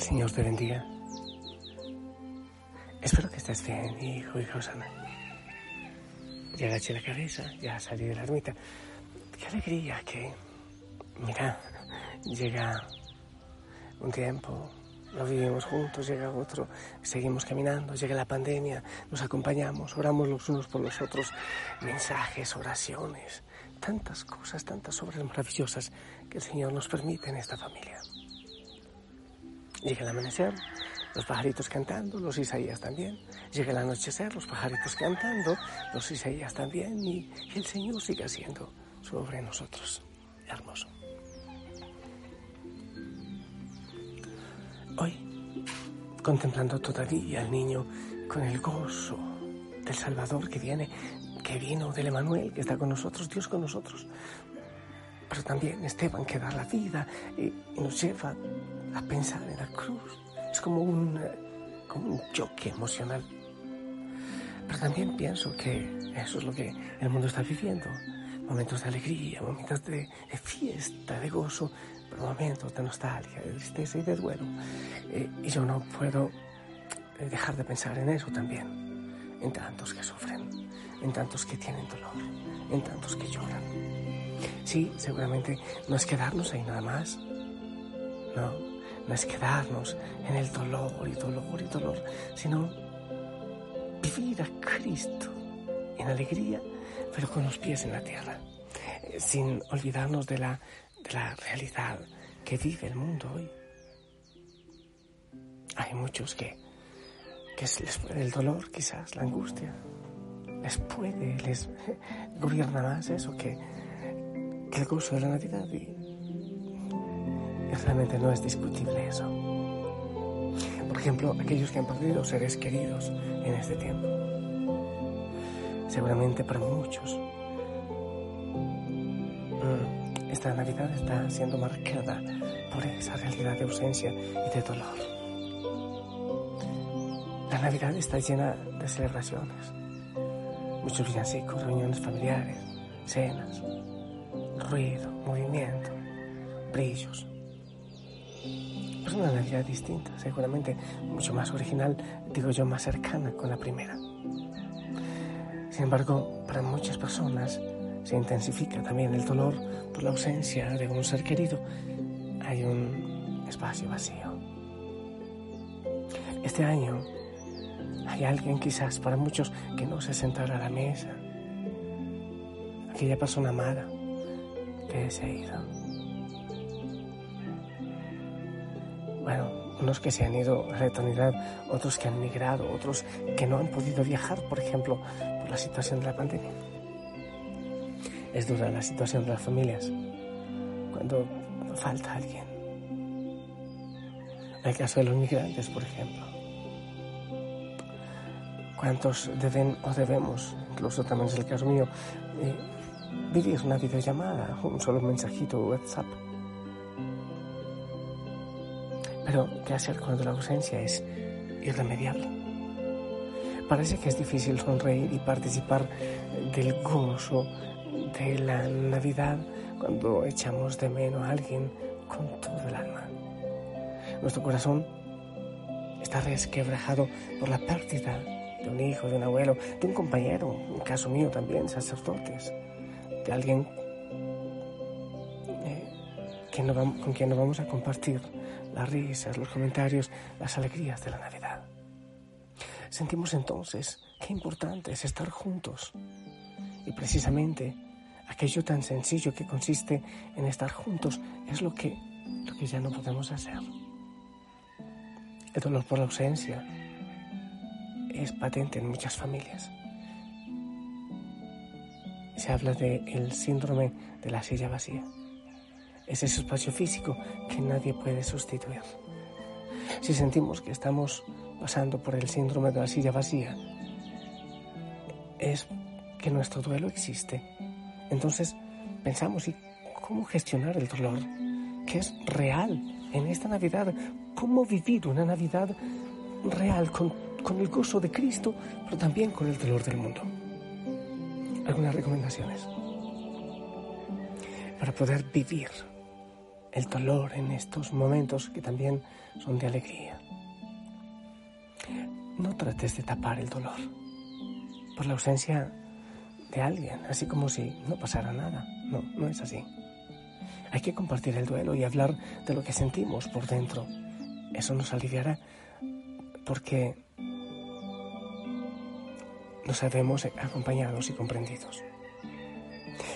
el Señor te bendiga. Espero que estés bien, hijo, hija sana. Ya agaché la cabeza, ya salí de la ermita. Qué alegría que, mira, llega un tiempo, lo vivimos juntos, llega otro, seguimos caminando, llega la pandemia, nos acompañamos, oramos los unos por los otros, mensajes, oraciones, tantas cosas, tantas obras maravillosas que el Señor nos permite en esta familia. Llega el amanecer, los pajaritos cantando, los Isaías también. Llega el anochecer, los pajaritos cantando, los Isaías también. Y, el Señor sigue haciendo su obra en nosotros. Hermoso. Hoy, contemplando todavía al niño con el gozo del Salvador que viene, que vino del Emanuel, que está con nosotros, Dios con nosotros. Pero también Esteban que da la vida y nos lleva a pensar en la cruz es como un, eh, como un choque emocional. Pero también pienso que eso es lo que el mundo está viviendo. Momentos de alegría, momentos de, fiesta, de gozo, pero momentos de nostalgia, de tristeza y de duelo. Eh, y yo no puedo eh, dejar de pensar en eso también. En tantos que sufren, en tantos que tienen dolor, en tantos que lloran. Sí, seguramente no es quedarnos ahí nada más. No, no es quedarnos en el dolor y dolor y dolor, sino vivir a Cristo en alegría, pero con los pies en la tierra, sin olvidarnos de la, de la realidad que vive el mundo hoy. Hay muchos que, que el dolor, quizás, la angustia, les puede, les gobierna más eso que, que el gozo de la Navidad y realmente no es discutible eso. Por ejemplo, aquellos que han perdido seres queridos en este tiempo. Seguramente para muchos mm, esta Navidad está siendo marcada por esa realidad de ausencia y de dolor. La Navidad está llena de celebraciones, muchos villancicos, reuniones familiares, cenas, ruido, movimiento, brillos, es una Navidad distinta, seguramente mucho más original, digo yo, más cercana con la primera. Sin embargo, para muchas personas se intensifica también el dolor por la ausencia de un ser querido. Hay un espacio vacío. Este año hay alguien quizás para muchos que no se sentará a la mesa. Aquella persona amada que se ha ido. Bueno, unos que se han ido a la eternidad, otros que han migrado, otros que no han podido viajar, por ejemplo, por la situación de la pandemia. Es dura la situación de las familias cuando falta alguien. En el caso de los migrantes, por ejemplo. ¿Cuántos deben o debemos, incluso también es el caso mío, eh, vivir una videollamada, un solo mensajito WhatsApp? Pero, ¿qué hacer cuando la ausencia es irremediable? Parece que es difícil sonreír y participar del gozo de la Navidad cuando echamos de menos a alguien con todo el alma. Nuestro corazón está resquebrajado por la pérdida de un hijo, de un abuelo, de un compañero, en caso mío también, sacerdotes, de alguien con quien no vamos a compartir las risas, los comentarios, las alegrías de la Navidad. Sentimos entonces qué importante es estar juntos. Y precisamente aquello tan sencillo que consiste en estar juntos es lo que, lo que ya no podemos hacer. El dolor por la ausencia es patente en muchas familias. Se habla del el síndrome de la silla vacía es ese espacio físico que nadie puede sustituir. Si sentimos que estamos pasando por el síndrome de la silla vacía, es que nuestro duelo existe. Entonces pensamos, ¿y cómo gestionar el dolor? Que es real en esta Navidad. ¿Cómo vivir una Navidad real con, con el gozo de Cristo, pero también con el dolor del mundo? Algunas recomendaciones para poder vivir el dolor en estos momentos que también son de alegría. No trates de tapar el dolor por la ausencia de alguien, así como si no pasara nada. No, no es así. Hay que compartir el duelo y hablar de lo que sentimos por dentro. Eso nos aliviará porque nos sabemos acompañados y comprendidos.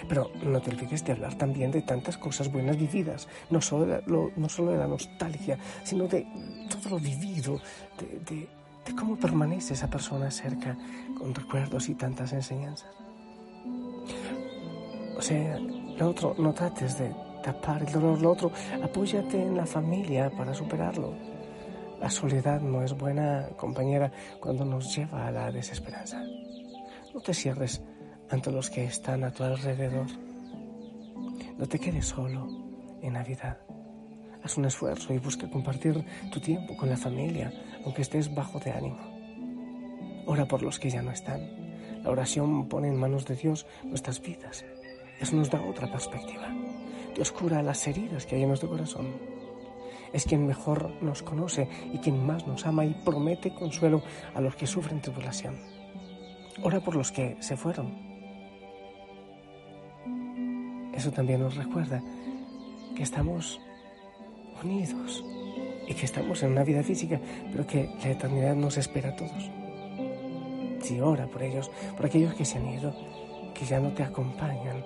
Pero no te olvides de hablar también de tantas cosas buenas vividas, no solo de, no solo de la nostalgia, sino de todo lo vivido, de, de cómo permanece esa persona cerca con recuerdos y tantas enseñanzas. O sea, lo otro, no trates de tapar el dolor, lo otro, apóyate en la familia para superarlo. La soledad no es buena compañera cuando nos lleva a la desesperanza. No te cierres ante los que están a tu alrededor. No te quedes solo en Navidad. Haz un esfuerzo y busca compartir tu tiempo con la familia, aunque estés bajo de ánimo. Ora por los que ya no están. La oración pone en manos de Dios nuestras vidas. Eso nos da otra perspectiva. Dios cura las heridas que hay en nuestro corazón. Es quien mejor nos conoce y quien más nos ama y promete consuelo a los que sufren tribulación. Ora por los que se fueron. Eso también nos recuerda que estamos unidos y que estamos en una vida física, pero que la eternidad nos espera a todos. Si ora por ellos, por aquellos que se han ido, que ya no te acompañan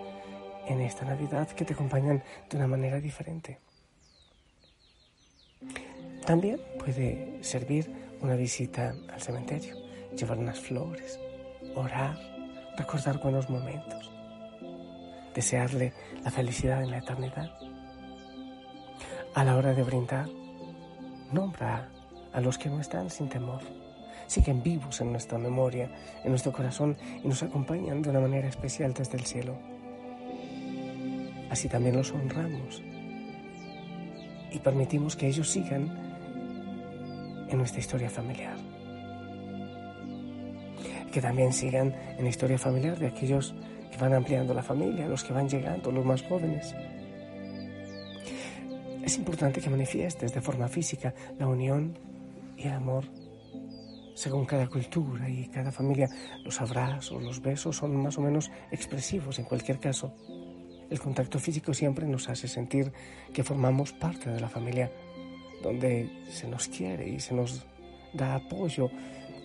en esta Navidad, que te acompañan de una manera diferente. También puede servir una visita al cementerio, llevar unas flores, orar, recordar buenos momentos, desearle la felicidad en la eternidad. A la hora de brindar, nombra a los que no están sin temor. Siguen vivos en nuestra memoria, en nuestro corazón y nos acompañan de una manera especial desde el cielo. Así también los honramos y permitimos que ellos sigan en nuestra historia familiar. Que también sigan en la historia familiar de aquellos que van ampliando la familia, los que van llegando, los más jóvenes. Es importante que manifiestes de forma física la unión y el amor. Según cada cultura y cada familia, los abrazos, los besos son más o menos expresivos en cualquier caso. El contacto físico siempre nos hace sentir que formamos parte de la familia, donde se nos quiere y se nos da apoyo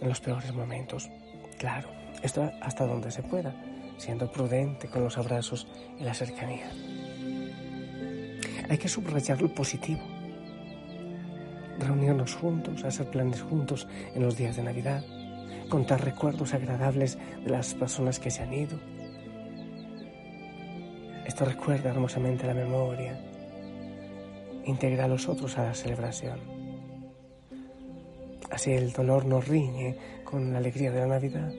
en los peores momentos. Claro, esto hasta donde se pueda, siendo prudente con los abrazos y la cercanía. Hay que subrayar lo positivo, reunirnos juntos, hacer planes juntos en los días de Navidad, contar recuerdos agradables de las personas que se han ido, esto recuerda hermosamente la memoria, integra a los otros a la celebración. Así el dolor nos riñe con la alegría de la Navidad.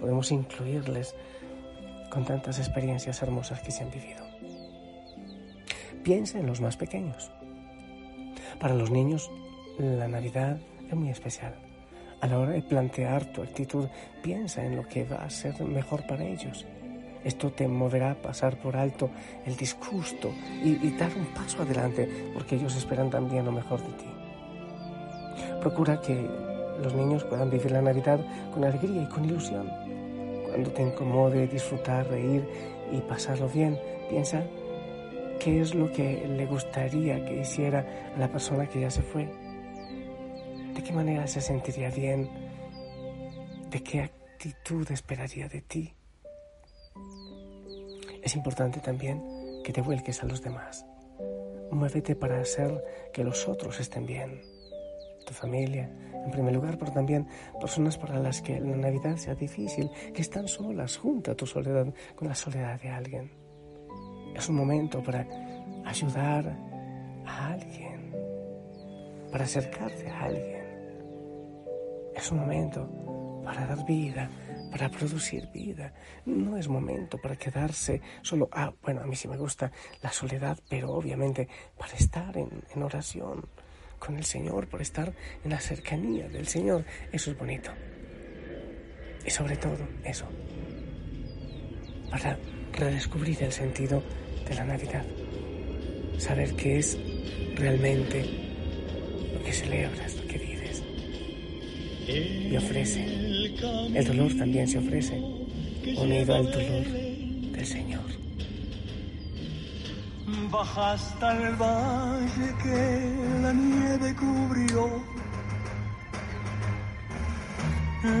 Podemos incluirles con tantas experiencias hermosas que se han vivido. Piensa en los más pequeños. Para los niños, la Navidad es muy especial. A la hora de plantear tu actitud, piensa en lo que va a ser mejor para ellos esto te moverá a pasar por alto el disgusto y, dar un paso adelante, porque ellos esperan también lo mejor de ti. Procura que los niños puedan vivir la Navidad con alegría y con ilusión. Cuando te incomode disfrutar, reír y pasarlo bien, piensa qué es lo que le gustaría que hiciera a la persona que ya se fue. ¿De qué manera se sentiría bien? ¿De qué actitud esperaría de ti? Es importante también que te vuelques a los demás. Muévete para hacer que los otros estén bien. Tu familia, en primer lugar, pero también personas para las que la Navidad sea difícil, que están solas, junto a tu soledad, con la soledad de alguien. Es un momento para ayudar a alguien, para acercarte a alguien. Es un momento para dar vida, para producir vida. No es momento para quedarse solo, ah, bueno, a mí sí me gusta la soledad, pero obviamente para estar en, en oración con el Señor, por estar en la cercanía del Señor. Eso es bonito. Y sobre todo, eso, para redescubrir el sentido de la Navidad. saber qué es realmente lo que celebras, lo que vives. Y ofrece. El dolor también se ofrece, unido al dolor Baja hasta valle que la nieve cubrió.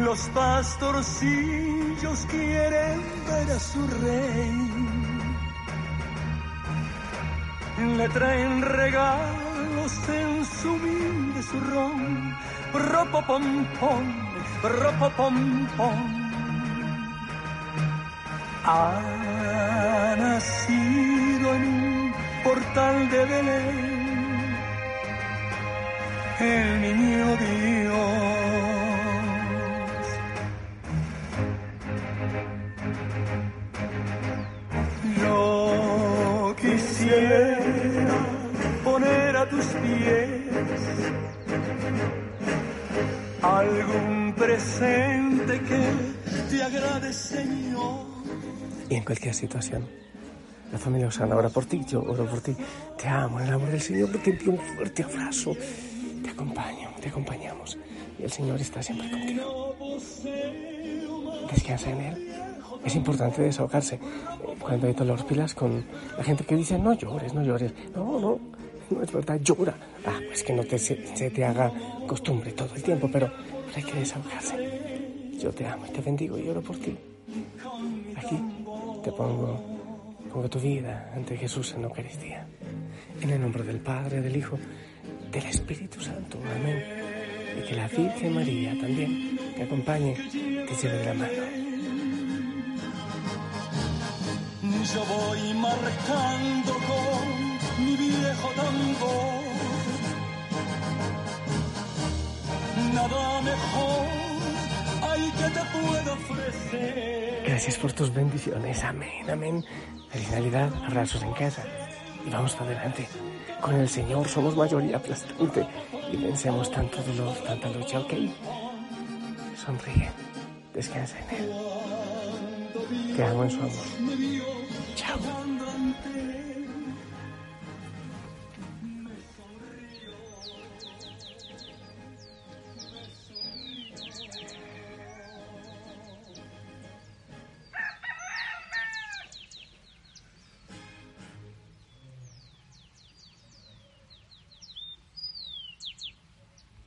Los pastorcillos quieren ver a su rey. Le traen regalos en su humilde zurrón. Ropo pom pom, ropo pom pom. Ha nacido portal de Belén el niño Dios. Yo quisiera poner a tus pies algún presente que te agrade, Señor. Y en cualquier situación. La familia Osana ora por ti, yo oro por ti. Te amo en el amor del Señor, te envío un fuerte abrazo. Te acompaño, te acompañamos. Y el Señor está siempre contigo. Descansa en Él. Es importante desahogarse. Cuando hay dolor, pilas con la gente que dice, no llores, no llores. No, no, no es verdad, llora. Ah, pues que no te, se, se te haga costumbre todo el tiempo, pero, pero hay que desahogarse. Yo te amo y te bendigo y oro por ti. Aquí te pongo, pongo tu vida ante Jesús en la Eucaristía. En el nombre del Padre, del Hijo, del Espíritu Santo. Amén. Y que la Virgen María también te acompañe, te lleve de la mano. Yo voy marcando con mi viejo tambor. Nada mejor hay que te puedo ofrecer. Gracias por tus bendiciones. Amén, amén. Feliz Navidad, abrazos en casa. Y vamos para adelante. Con el Señor somos mayoría aplastante y vencemos tanto dolor, tanta lucha, ¿ok? Sonríe, descansa en Él. Te amo en su amor.